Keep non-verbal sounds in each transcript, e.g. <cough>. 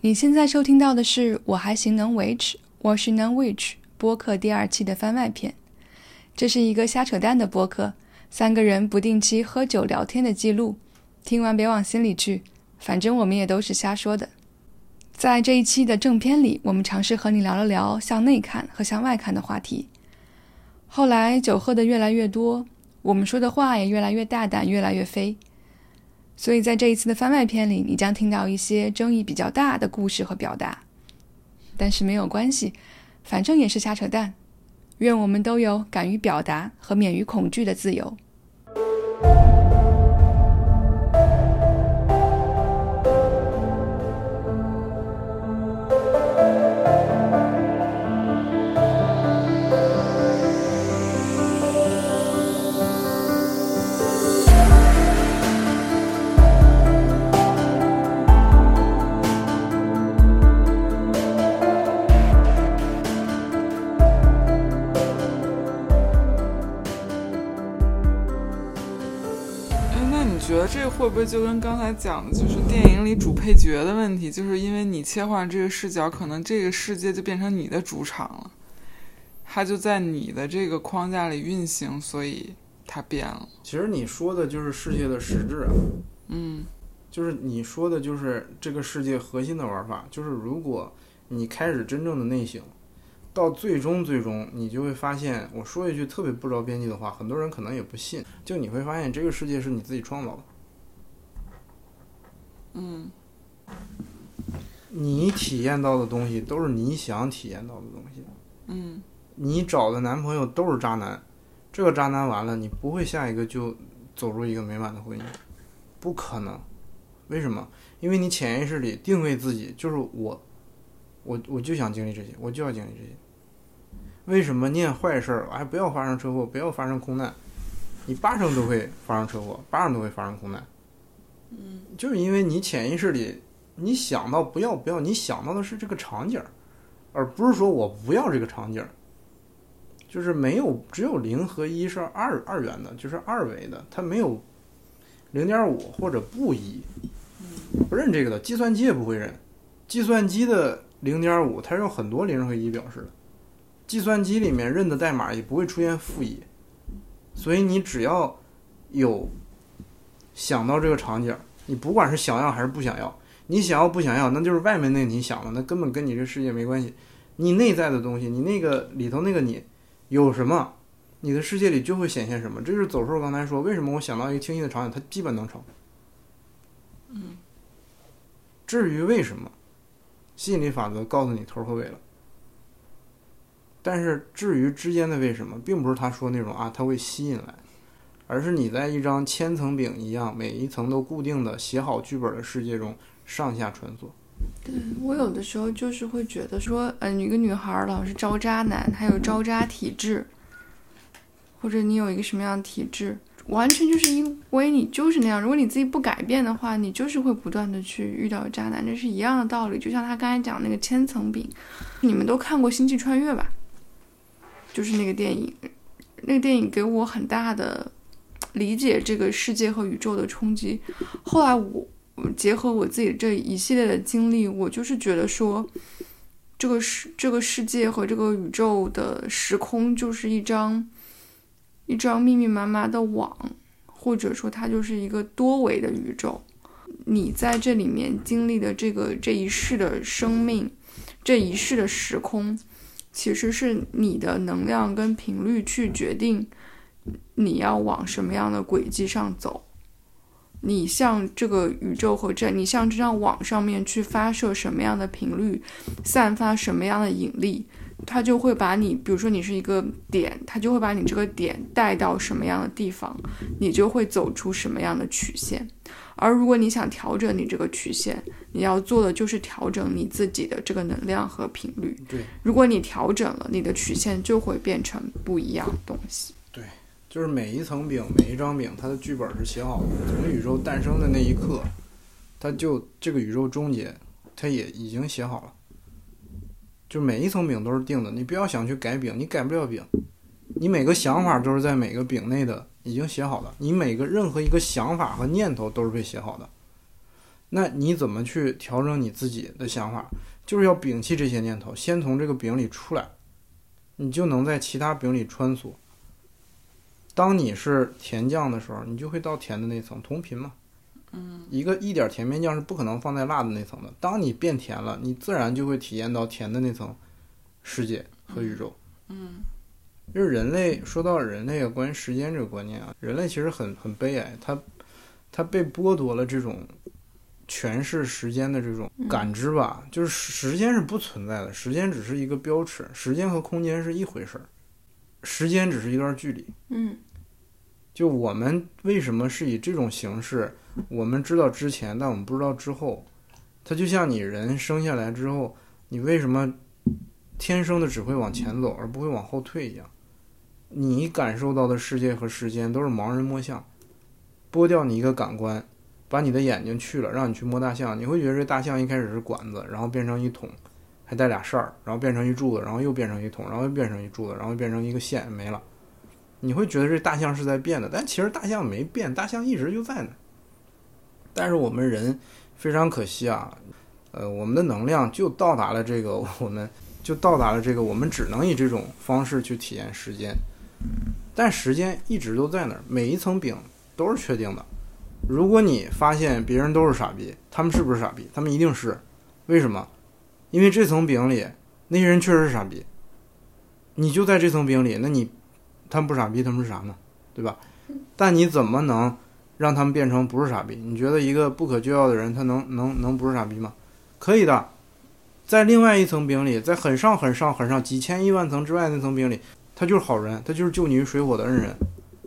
你现在收听到的是《我还行能维持》，我是 Non Witch 播客第二期的番外篇。这是一个瞎扯淡的播客，三个人不定期喝酒聊天的记录。听完别往心里去，反正我们也都是瞎说的。在这一期的正片里，我们尝试和你聊了聊向内看和向外看的话题。后来酒喝的越来越多，我们说的话也越来越大胆，越来越飞。所以在这一次的番外篇里，你将听到一些争议比较大的故事和表达。但是没有关系，反正也是瞎扯淡。愿我们都有敢于表达和免于恐惧的自由。会不会就跟刚才讲的，就是电影里主配角的问题，就是因为你切换这个视角，可能这个世界就变成你的主场了，它就在你的这个框架里运行，所以它变了。其实你说的就是世界的实质啊，嗯。就是你说的就是这个世界核心的玩法，就是如果你开始真正的内省，到最终最终你就会发现，我说一句特别不着边际的话，很多人可能也不信，就你会发现这个世界是你自己创造的，嗯你体验到的东西都是你想体验到的东西。嗯你找的男朋友都是渣男，这个渣男完了，你不会下一个就走入一个美满的婚姻，不可能。为什么？因为你潜意识里定位自己就是我，我我就想经历这些，我就要经历这些。为什么念坏事儿？哎，不要发生车祸，不要发生空难，你八成都会发生车祸，八成都会发生空难。嗯，就是因为你潜意识里，你想到不要不要，你想到的是这个场景，而不是说我不要这个场景。就是没有，只有零和一是二二元的，就是二维的，它没有零点五或者不一，不认这个的，计算机也不会认。计算机的零点五，它是用很多零和一表示的，计算机里面认的代码也不会出现负一，所以你只要有想到这个场景，你不管是想要还是不想要，你想要不想要，那就是外面那你想的，那根本跟你这世界没关系。你内在的东西，你那个里头那个你有什么，你的世界里就会显现什么。这就是走兽刚才说，为什么我想到一个清晰的场景，它基本能成。嗯。至于为什么，吸引力法则告诉你头和尾了。但是至于之间的为什么，并不是他说那种啊，它会吸引来，而是你在一张千层饼一样，每一层都固定的写好剧本的世界中上下穿梭。对我有的时候就是会觉得说，嗯、一个女孩老是招渣男，还有招渣体质，或者你有一个什么样的体质，完全就是因为你就是那样。如果你自己不改变的话，你就是会不断的去遇到渣男，这是一样的道理。就像他刚才讲那个千层饼，你们都看过《星际穿越》吧？就是那个电影，那个电影给我很大的理解这个世界和宇宙的冲击。后来我。结合我自己这一系列的经历，我就是觉得说，这个世这个世界和这个宇宙的时空就是一张一张密密麻麻的网，或者说它就是一个多维的宇宙。你在这里面经历的这个这一世的生命，这一世的时空，其实是你的能量跟频率去决定你要往什么样的轨迹上走。你向这个宇宙和这，你向这张网上面去发射什么样的频率，散发什么样的引力，它就会把你，比如说你是一个点，它就会把你这个点带到什么样的地方，你就会走出什么样的曲线。而如果你想调整你这个曲线，你要做的就是调整你自己的这个能量和频率。对，如果你调整了，你的曲线就会变成不一样的东西。就是每一层饼，每一张饼，它的剧本是写好的。从宇宙诞生的那一刻，它就这个宇宙终结，它也已经写好了。就每一层饼都是定的，你不要想去改饼，你改不了饼。你每个想法都是在每个饼内的，已经写好的。你每个任何一个想法和念头都是被写好的。那你怎么去调整你自己的想法？就是要摒弃这些念头，先从这个饼里出来，你就能在其他饼里穿梭。当你是甜酱的时候，你就会到甜的那层，同频嘛。嗯，一个一点甜面酱是不可能放在辣的那层的。当你变甜了，你自然就会体验到甜的那层世界和宇宙。嗯，就是人类说到人类啊，关于时间这个观念啊，人类其实很很悲哀，他他被剥夺了这种诠释时间的这种感知吧。就是时间是不存在的，时间只是一个标尺，时间和空间是一回事儿，时间只是一段距离。嗯就我们为什么是以这种形式？我们知道之前，但我们不知道之后。它就像你人生下来之后，你为什么天生的只会往前走，而不会往后退一样？你感受到的世界和时间都是盲人摸象。剥掉你一个感官，把你的眼睛去了，让你去摸大象，你会觉得这大象一开始是管子，然后变成一桶，还带俩扇儿，然后变成一柱子，然后又变成一桶，然后又变成一柱子，然后又变成一个线，没了。你会觉得这大象是在变的，但其实大象没变，大象一直就在那儿。但是我们人非常可惜啊，呃，我们的能量就到达了这个，<laughs> 我们就到达了这个，我们只能以这种方式去体验时间。但时间一直都在那儿，每一层饼都是确定的。如果你发现别人都是傻逼，他们是不是傻逼？他们一定是。为什么？因为这层饼里那些人确实是傻逼。你就在这层饼里，那你他们不傻逼，他们是啥呢？对吧？但你怎么能让他们变成不是傻逼？你觉得一个不可救药的人，他能能能不是傻逼吗？可以的，在另外一层饼里，在很上很上很上几千亿万层之外那层饼里，他就是好人，他就是救你于水火的恩人，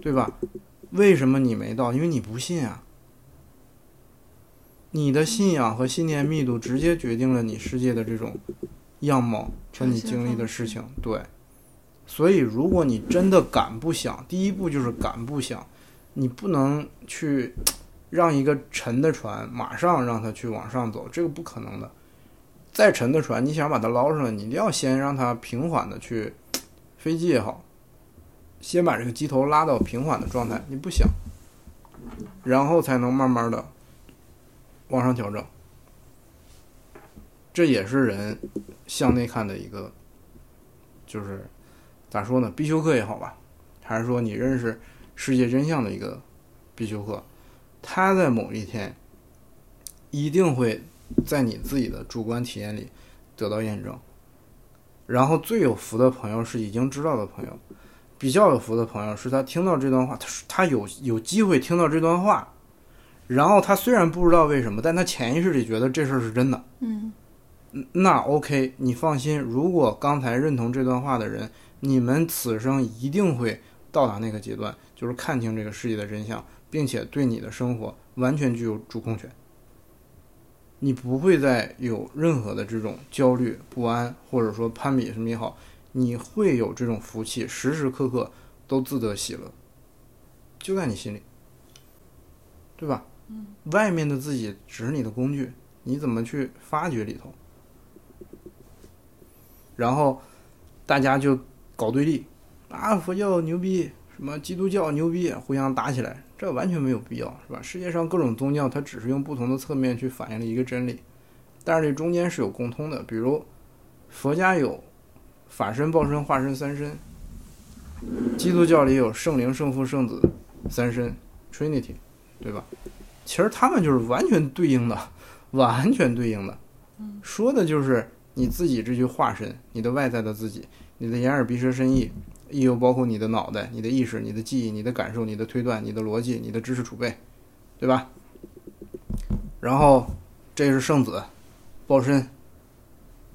对吧？为什么你没到？因为你不信啊。你的信仰和信念密度直接决定了你世界的这种样貌和你经历的事情，对。所以，如果你真的敢不想，第一步就是敢不想，你不能去让一个沉的船马上让它去往上走，这个不可能的。再沉的船，你想把它捞上来，你一定要先让它平缓的去，飞机也好，先把这个机头拉到平缓的状态，你不想，然后才能慢慢的往上调整。这也是人向内看的一个，就是。咋说呢？必修课也好吧，还是说你认识世界真相的一个必修课，它在某一天一定会在你自己的主观体验里得到验证。然后最有福的朋友是已经知道的朋友，比较有福的朋友是他听到这段话，他他有有机会听到这段话，然后他虽然不知道为什么，但他潜意识里觉得这事儿是真的。嗯，那 OK，你放心，如果刚才认同这段话的人。你们此生一定会到达那个阶段，就是看清这个世界的真相，并且对你的生活完全具有主控权。你不会再有任何的这种焦虑不安，或者说攀比什么也好，你会有这种福气，时时刻刻都自得喜乐，就在你心里，对吧？嗯，外面的自己只是你的工具，你怎么去发掘里头？然后大家就。搞对立，啊，佛教牛逼，什么基督教牛逼，互相打起来，这完全没有必要，是吧？世界上各种宗教，它只是用不同的侧面去反映了一个真理，但是这中间是有共通的，比如佛家有法身、报身、化身三身，基督教里有圣灵、圣父、圣子三身 （Trinity），对吧？其实他们就是完全对应的，<laughs> 完全对应的，说的就是你自己这具化身，你的外在的自己。你的眼耳鼻舌身意，亦又包括你的脑袋、你的意识、你的记忆、你的感受、你的推断、你的逻辑、你的知识储备，对吧？然后，这是圣子，报身。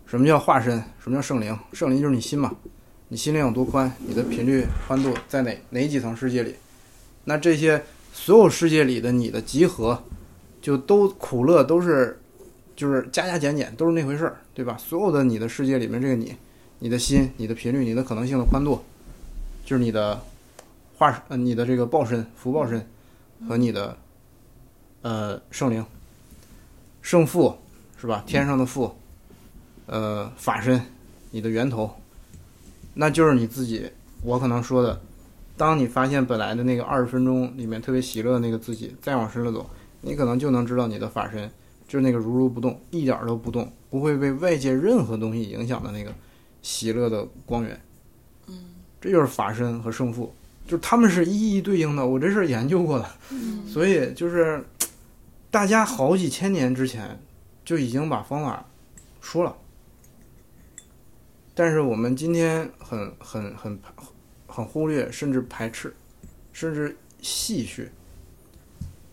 什么叫化身？什么叫圣灵？圣灵就是你心嘛，你心灵有多宽，你的频率宽度在哪哪几层世界里？那这些所有世界里的你的集合，就都苦乐都是，就是加加减减都是那回事儿，对吧？所有的你的世界里面这个你。你的心、你的频率、你的可能性的宽度，就是你的化呃，你的这个报身、福报身和你的呃圣灵、圣父是吧？天上的父，呃法身，你的源头，那就是你自己。我可能说的，当你发现本来的那个二十分钟里面特别喜乐的那个自己，再往深了走，你可能就能知道你的法身就是那个如如不动，一点都不动，不会被外界任何东西影响的那个喜乐的光源。嗯，这就是法身和圣父，就是他们是一一对应的。我这事儿研究过的，嗯所以就是大家好几千年之前就已经把方法说了，但是我们今天很很很很忽略，甚至排斥，甚至戏谑。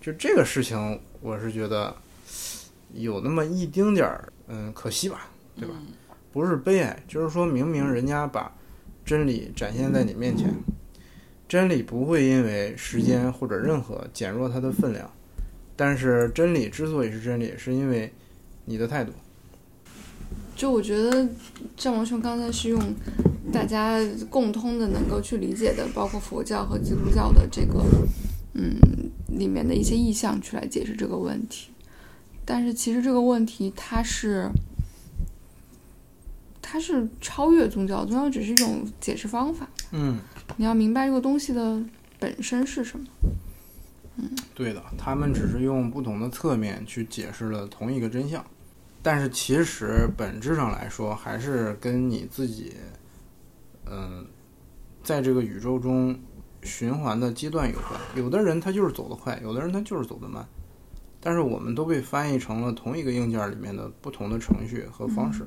就这个事情，我是觉得有那么一丁点儿，嗯，可惜吧，对吧？不是悲哀，就是说明明人家把真理展现在你面前，真理不会因为时间或者任何减弱它的分量，但是真理之所以是真理，是因为你的态度。就我觉得战王兄刚才是用大家共通的能够去理解的，包括佛教和基督教的这个嗯里面的一些意象去来解释这个问题，但是其实这个问题它是它是超越宗教，宗教只是一种解释方法，嗯，你要明白这个东西的本身是什么。嗯对的，他们只是用不同的侧面去解释了同一个真相，但是其实本质上来说，还是跟你自己，嗯，在这个宇宙中循环的阶段有关。有的人他就是走得快，有的人他就是走得慢，但是我们都被翻译成了同一个硬件里面的不同的程序和方式。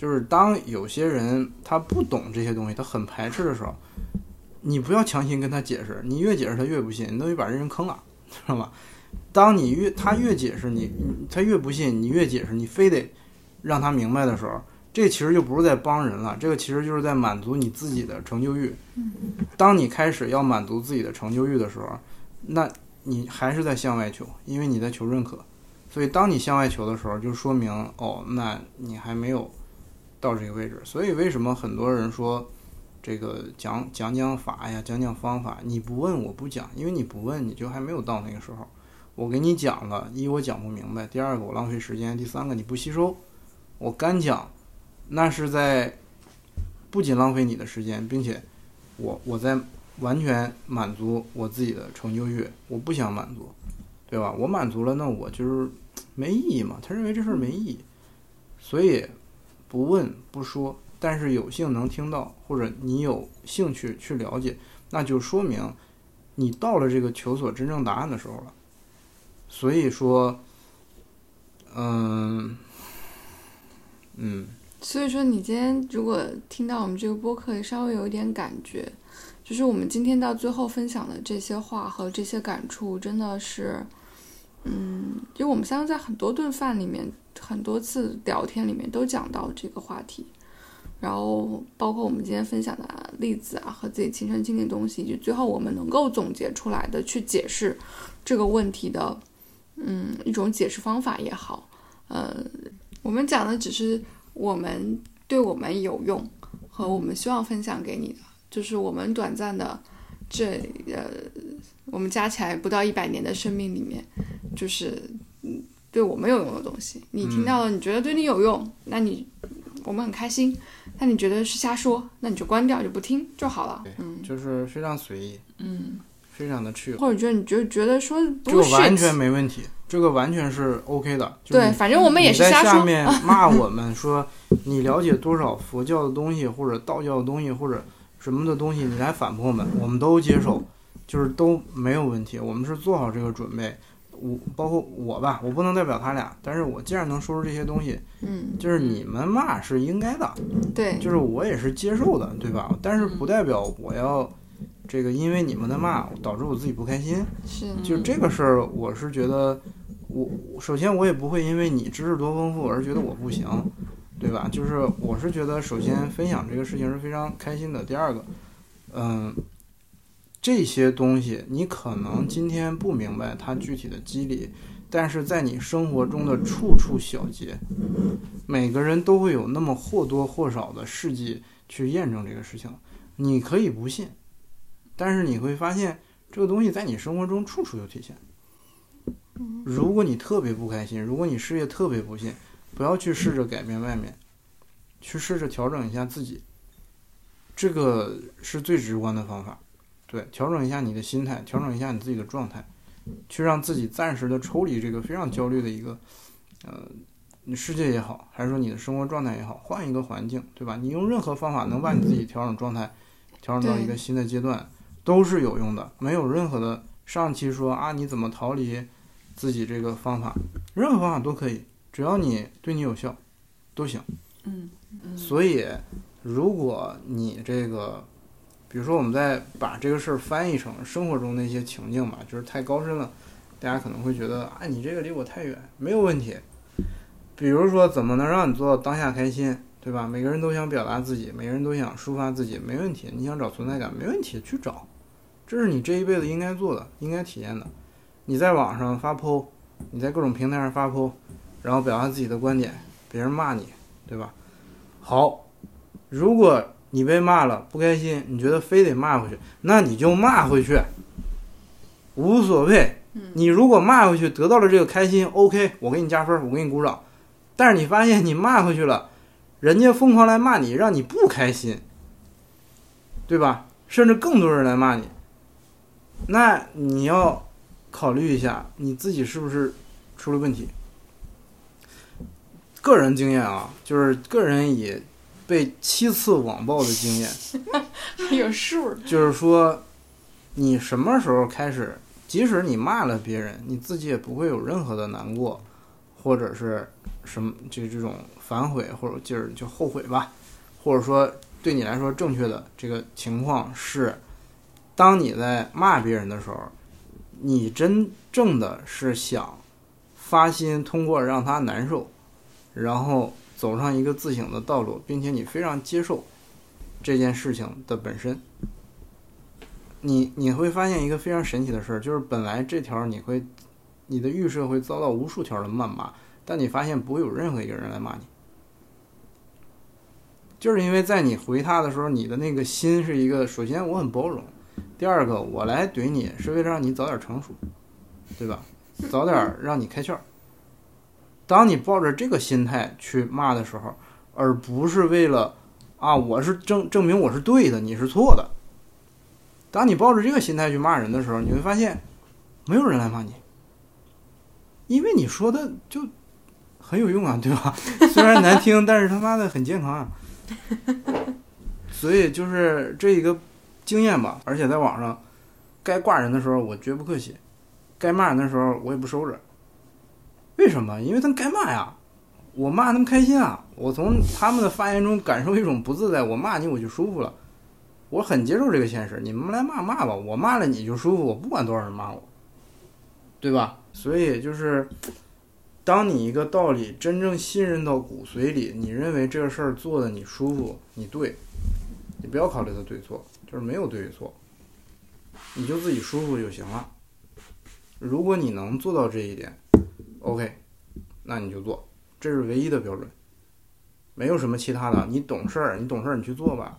就是当有些人他不懂这些东西，他很排斥的时候，你不要强行跟他解释，你越解释他越不信，你等于把这人坑了，<laughs> 知道吧？当你越他越解释你，你他越不信，你越解释，你非得让他明白的时候，这其实就不是在帮人了，这个其实就是在满足你自己的成就欲。当你开始要满足自己的成就欲的时候，那你还是在向外求，因为你在求认可。所以当你向外求的时候，就说明哦，那你还没有到这个位置。所以为什么很多人说这个讲讲讲法呀，讲讲方法，你不问我不讲，因为你不问，你就还没有到那个时候。我给你讲了，一我讲不明白，第二个我浪费时间，第三个你不吸收。我干讲，那是在不仅浪费你的时间，并且我我在完全满足我自己的成就欲，我不想满足，对吧？我满足了，那我就是没意义嘛。他认为这事儿没意义，所以不问不说，但是有幸能听到，或者你有兴趣去了解，那就说明你到了这个求索真正答案的时候了。所以说，嗯嗯，所以说，你今天如果听到我们这个播客，也稍微有一点感觉，就是我们今天到最后分享的这些话和这些感触，真的是，嗯，因为我们三个在很多顿饭里面、很多次聊天里面都讲到这个话题，然后包括我们今天分享的例子啊和自己亲身经历的东西，以及最后我们能够总结出来的去解释这个问题的，嗯，一种解释方法也好，呃，我们讲的只是我们对我们有用和我们希望分享给你的，就是我们短暂的这呃，我们加起来不到一百年的生命里面，就是嗯对我们有用的东西。你听到了，你觉得对你有用，那你我们很开心；那你觉得是瞎说，那你就关掉，就不听就好了。嗯就是非常随意，嗯，非常的去，或者觉得你就觉得说这不完全没问题，这个完全是 OK 的。对，反正我们也是瞎说。下面 <laughs> 骂我们说你了解多少佛教的东西，或者道教的东西，或者什么的东西，你来反驳我们，我们都接受，就是都没有问题。我们是做好这个准备。我包括我吧，我不能代表他俩，但是我既然能说出这些东西，嗯，就是你们骂是应该的，对，就是我也是接受的，对吧？但是不代表我要这个因为你们的骂导致我自己不开心。是就这个事儿，我是觉得我首先我也不会因为你知识多丰富而觉得我不行，对吧？就是我是觉得首先分享这个事情是非常开心的。第二个，嗯，这些东西你可能今天不明白它具体的机理，但是在你生活中的处处小节，每个人都会有那么或多或少的事迹去验证这个事情。你可以不信，但是你会发现这个东西在你生活中处处有体现。如果你特别不开心，如果你事业特别不幸，不要去试着改变外面，去试着调整一下自己，这个是最直观的方法。对，调整一下你的心态，调整一下你自己的状态，去让自己暂时的抽离这个非常焦虑的一个呃，世界也好，还是说你的生活状态也好，换一个环境，对吧？你用任何方法能把你自己调整状态，调整到一个新的阶段，都是有用的。没有任何的上期说啊，你怎么逃离自己这个方法，任何方法都可以，只要你对你有效，都行。嗯嗯所以，如果你这个，比如说我们再把这个事儿翻译成生活中那些情境吧，就是太高深了，大家可能会觉得，啊，你这个离我太远，没有问题。比如说，怎么能让你做到当下开心，对吧？每个人都想表达自己，每个人都想抒发自己，没问题。你想找存在感，没问题，去找，这是你这一辈子应该做的，应该体验的。你在网上发 PO，你在各种平台上发 PO，然后表达自己的观点，别人骂你，对吧？好，如果你被骂了不开心，你觉得非得骂回去，那你就骂回去，无所谓。你如果骂回去得到了这个开心，OK，我给你加分，我给你鼓掌。但是你发现你骂回去了，人家疯狂来骂你，让你不开心，对吧？甚至更多人来骂你，那你要考虑一下你自己是不是出了问题。个人经验啊，就是个人以被七次网暴的经验，<laughs> 有数。就是说，你什么时候开始，即使你骂了别人，你自己也不会有任何的难过，或者是什么，就这种反悔或者就是就后悔吧，或者说对你来说正确的这个情况是，当你在骂别人的时候，你真正的是想发心通过让他难受，然后走上一个自省的道路，并且你非常接受这件事情的本身。你你会发现一个非常神奇的事儿，就是本来这条你会，你的预设会遭到无数条的谩骂，但你发现不会有任何一个人来骂你，就是因为在你回他的时候，你的那个心是一个，首先我很包容，第二个我来怼你是为了让你早点成熟，对吧？早点让你开窍。当你抱着这个心态去骂的时候，而不是为了啊，我是证证明我是对的，你是错的。当你抱着这个心态去骂人的时候，你会发现，没有人来骂你，因为你说的就很有用啊，对吧？<laughs> 虽然难听，但是他妈的很健康啊。所以就是这一个经验吧，而且在网上，该挂人的时候我绝不客气，该骂人的时候我也不收着。为什么？因为他们该骂呀，我骂他们开心啊，我从他们的发言中感受一种不自在，我骂你我就舒服了。我很接受这个现实，你们来骂骂吧，我骂了你就舒服，我不管多少人骂我，对吧？所以就是，当你一个道理真正信任到骨髓里，你认为这个事儿做的你舒服，你对，你不要考虑它对错，就是没有对与错，你就自己舒服就行了。如果你能做到这一点，OK，那你就做，这是唯一的标准，没有什么其他的。你懂事儿，你懂事儿，你去做吧。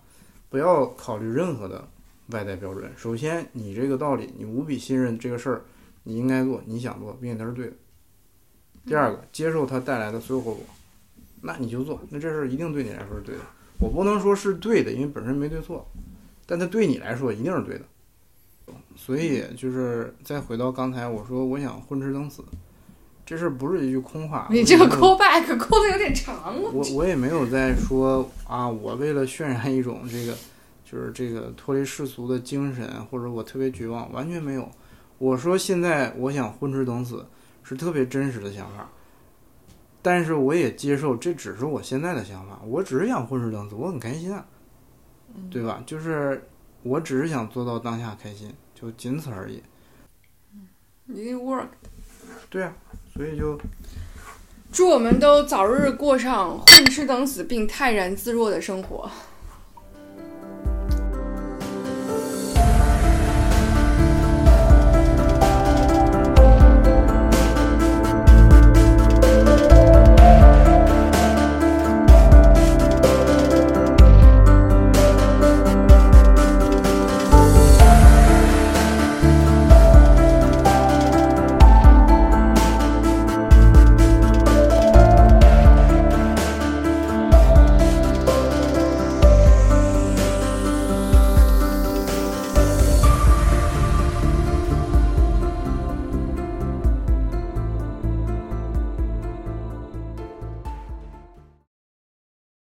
不要考虑任何的外在标准。首先，你这个道理，你无比信任这个事儿，你应该做，你想做，并且它是对的。第二个，接受它带来的所有后果，那你就做，那这事儿一定对你来说是对的。我不能说是对的，因为本身没对错，但它对你来说一定是对的。所以就是再回到刚才我说，我想混吃等死，这事儿不是一句空话。你这个 <laughs> call back 扣的有点长啊。我我也没有在说啊，我为了渲染一种这个，就是这个脱离世俗的精神，或者我特别绝望，完全没有。我说现在我想混吃等死，是特别真实的想法，但是我也接受这只是我现在的想法，我只是想混吃等死，我很开心啊，对吧？就是我只是想做到当下开心，就仅此而已。一定 work。对啊，所以就祝我们都早日过上混吃等死并泰然自若的生活。